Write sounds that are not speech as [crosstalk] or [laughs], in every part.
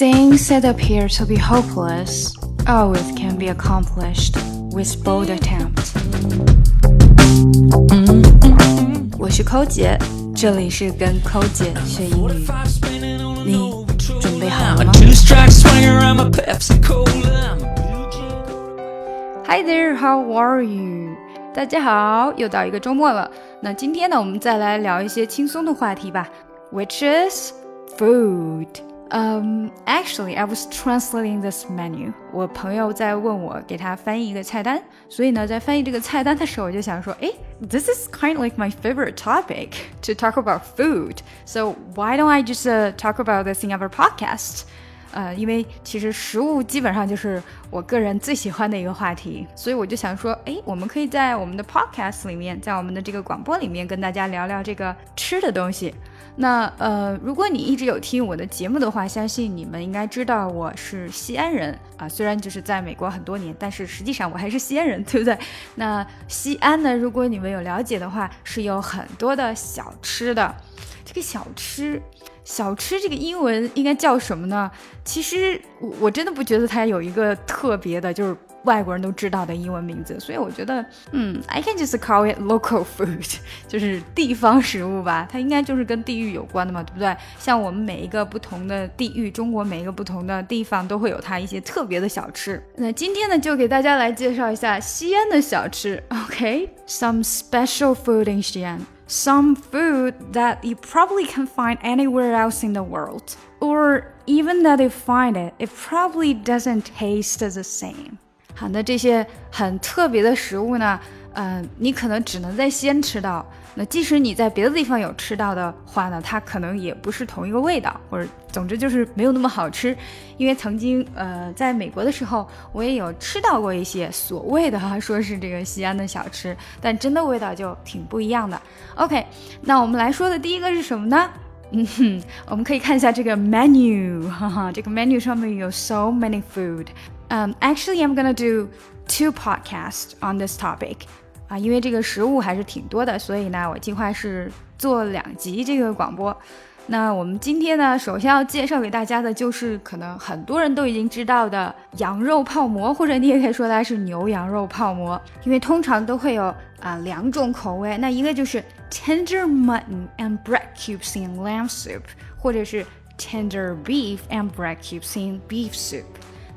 Things that appear to be hopeless always can be accomplished with bold attempt. 我是抠姐，这里是跟抠姐学英语。你准备好了吗？Hi there, how are you? 大家好，又到一个周末了。那今天呢，我们再来聊一些轻松的话题吧，which is food。 嗯，actually I was translating this menu。我朋友在问我给他翻译一个菜单，所以呢，在翻译这个菜单的时候，我就想说，哎，this is kind of like my favorite topic to talk about food. So why don't I just uh, talk about this in our podcast? 呃，因为其实食物基本上就是我个人最喜欢的一个话题，所以我就想说，哎，我们可以在我们的 podcast 里面，在我们的这个广播里面跟大家聊聊这个吃的东西。 那呃，如果你一直有听我的节目的话，相信你们应该知道我是西安人啊。虽然就是在美国很多年，但是实际上我还是西安人，[laughs] 对不对？那西安呢，如果你们有了解的话，是有很多的小吃的。这个小吃，小吃这个英文应该叫什么呢？其实我我真的不觉得它有一个特别的，就是。外国人都知道的英文名字，所以我觉得，嗯，I can just call it local food，就是地方食物吧。它应该就是跟地域有关的嘛，对不对？像我们每一个不同的地域，中国每一个不同的地方都会有它一些特别的小吃。那今天呢，就给大家来介绍一下西安的小吃。OK，some special [laughs] [laughs] food in Xi'an。Some food that you probably can find anywhere else in the world, or even that you find it, it probably doesn't taste the same. 好，那这些很特别的食物呢？嗯，你可能只能在西安吃到。那即使你在别的地方有吃到的话呢，它可能也不是同一个味道，或者总之就是没有那么好吃。因为曾经呃，在美国的时候，我也有吃到过一些所谓的哈，说是这个西安的小吃，但真的味道就挺不一样的。OK，那我们来说的第一个是什么呢？嗯哼，我们可以看一下这个 menu，哈哈，这个 menu 上面有 so many food。Um, actually, I'm gonna do two podcasts on this topic. 啊，因为这个食物还是挺多的，所以呢，我计划是做两集这个广播。那我们今天呢，首先要介绍给大家的就是可能很多人都已经知道的羊肉泡馍，或者你也可以说它是牛羊肉泡馍，因为通常都会有啊两种口味，那一个就是 tender mutton and bread cubes in lamb soup，或者是 tender beef and bread cubes in beef soup。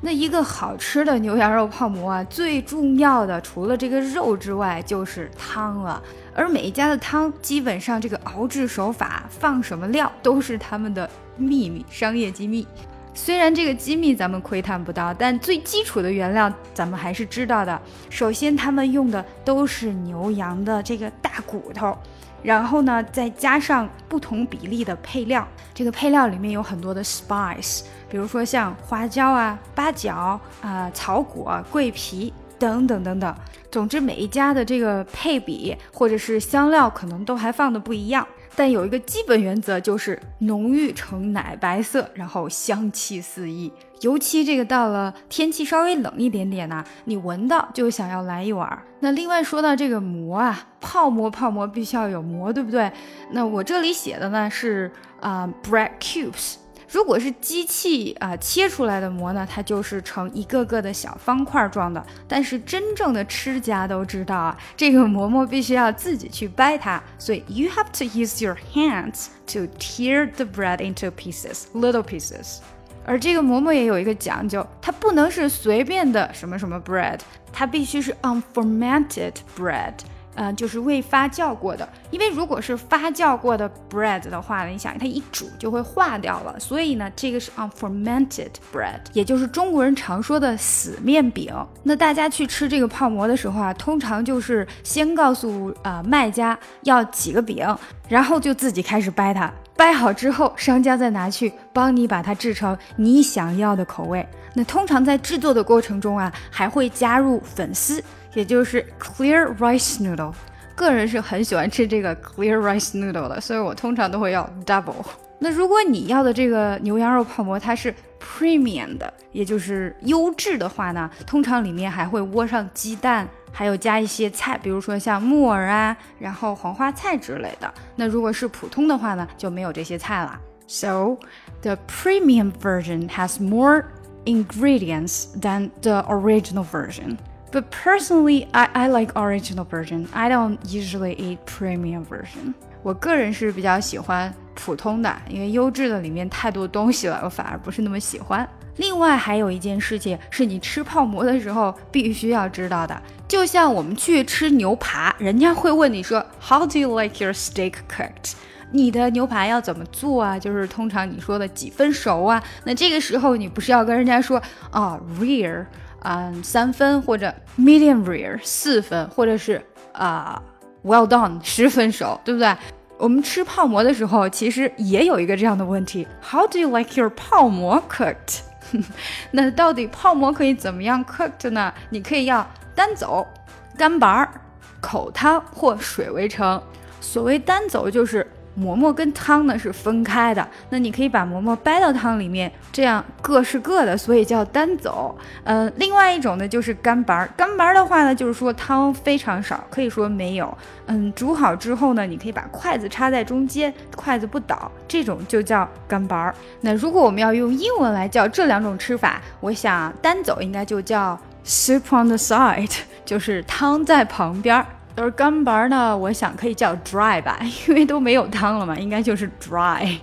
那一个好吃的牛羊肉泡馍啊，最重要的除了这个肉之外，就是汤了。而每一家的汤，基本上这个熬制手法、放什么料，都是他们的秘密、商业机密。虽然这个机密咱们窥探不到，但最基础的原料咱们还是知道的。首先，他们用的都是牛羊的这个大骨头。然后呢，再加上不同比例的配料，这个配料里面有很多的 spice，比如说像花椒啊、八角啊、草果、桂皮等等等等。总之，每一家的这个配比或者是香料可能都还放的不一样。但有一个基本原则，就是浓郁呈奶白色，然后香气四溢。尤其这个到了天气稍微冷一点点呢，你闻到就想要来一碗。那另外说到这个馍啊，泡馍泡馍必须要有馍，对不对？那我这里写的呢是啊，bread cubes。如果是机器啊切出来的馍呢，它就是成一个个的小方块状的。但是真正的吃家都知道啊，这个馍馍必须要自己去掰它，所以 you have to use your hands to tear the bread into pieces, little pieces。而这个馍馍也有一个讲究，它不能是随便的什么什么 bread，它必须是 unfermented bread。呃，就是未发酵过的，因为如果是发酵过的 bread 的话呢，你想它一煮就会化掉了，所以呢，这个是 unfermented bread，也就是中国人常说的死面饼。那大家去吃这个泡馍的时候啊，通常就是先告诉呃卖家要几个饼，然后就自己开始掰它，掰好之后，商家再拿去帮你把它制成你想要的口味。那通常在制作的过程中啊，还会加入粉丝。也就是 clear rice noodle，个人是很喜欢吃这个 clear rice noodle 的，所以我通常都会要 double。那如果你要的这个牛羊肉泡馍它是 premium 的，也就是优质的话呢，通常里面还会窝上鸡蛋，还有加一些菜，比如说像木耳啊，然后黄花菜之类的。那如果是普通的话呢，就没有这些菜了。 So the premium version has more ingredients than the original version. But personally, I, I like original version. I don't usually eat premium version. 我个人是比较喜欢普通的，因为优质的里面太多东西了，我反而不是那么喜欢。另外还有一件事情是你吃泡馍的时候必须要知道的，就像我们去吃牛排，人家会问你说 How do you like your steak cooked？你的牛排要怎么做啊？就是通常你说的几分熟啊？那这个时候你不是要跟人家说啊 rare，嗯三分或者 medium rare 四分，或者是啊 well done 十分熟，对不对？我们吃泡馍的时候其实也有一个这样的问题：How do you like your 泡馍 cooked？[laughs] 那到底泡馍可以怎么样 cooked 呢？你可以要单走、干拔、口汤或水围城。所谓单走就是。馍馍跟汤呢是分开的，那你可以把馍馍掰到汤里面，这样各是各的，所以叫单走。嗯，另外一种呢就是干拔，干拔的话呢就是说汤非常少，可以说没有。嗯，煮好之后呢，你可以把筷子插在中间，筷子不倒，这种就叫干拔。那如果我们要用英文来叫这两种吃法，我想单走应该就叫 soup on the side，就是汤在旁边儿。而干拔呢，我想可以叫 dry 吧，因为都没有汤了嘛，应该就是 dry。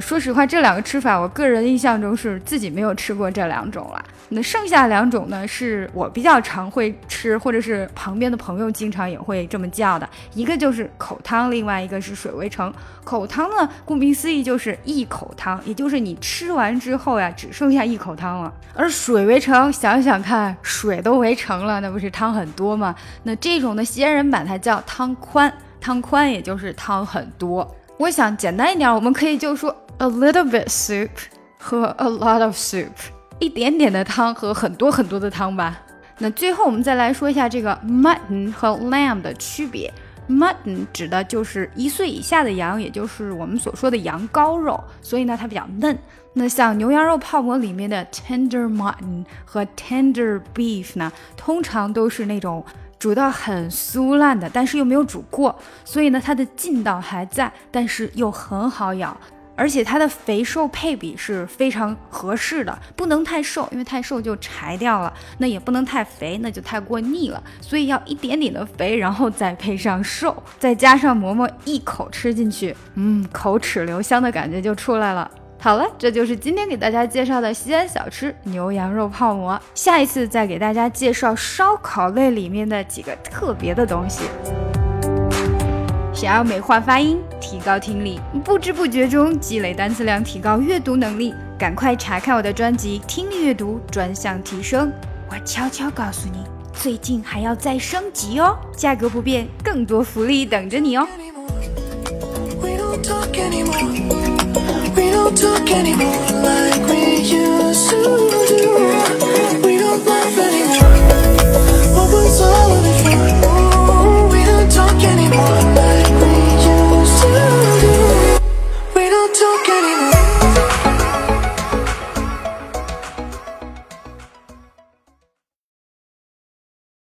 说实话，这两个吃法，我个人印象中是自己没有吃过这两种了。那剩下两种呢，是我比较常会吃，或者是旁边的朋友经常也会这么叫的。一个就是口汤，另外一个是水围城。口汤呢，顾名思义就是一口汤，也就是你吃完之后呀，只剩下一口汤了。而水围城，想想看，水都围城了，那不是汤很多吗？那这种的西安人把它叫汤宽，汤宽也就是汤很多。我想简单一点，我们可以就说 a little bit soup 和 a lot of soup，一点点的汤和很多很多的汤吧。那最后我们再来说一下这个 mutton 和 lamb 的区别。mutton 指的就是一岁以下的羊，也就是我们所说的羊羔肉，所以呢它比较嫩。那像牛羊肉泡馍里面的 tender mutton 和 tender beef 呢，通常都是那种。煮到很酥烂的，但是又没有煮过，所以呢，它的劲道还在，但是又很好咬，而且它的肥瘦配比是非常合适的，不能太瘦，因为太瘦就柴掉了；那也不能太肥，那就太过腻了。所以要一点点的肥，然后再配上瘦，[laughs] 再加上馍馍一口吃进去，嗯，口齿留香的感觉就出来了。好了，这就是今天给大家介绍的西安小吃牛羊肉泡馍。下一次再给大家介绍烧烤类里面的几个特别的东西。想要美化发音，提高听力，不知不觉中积累单词量，提高阅读能力，赶快查看我的专辑《听力阅读专项提升》。我悄悄告诉你，最近还要再升级哦，价格不变，更多福利等着你哦。We don't talk anymore like we used to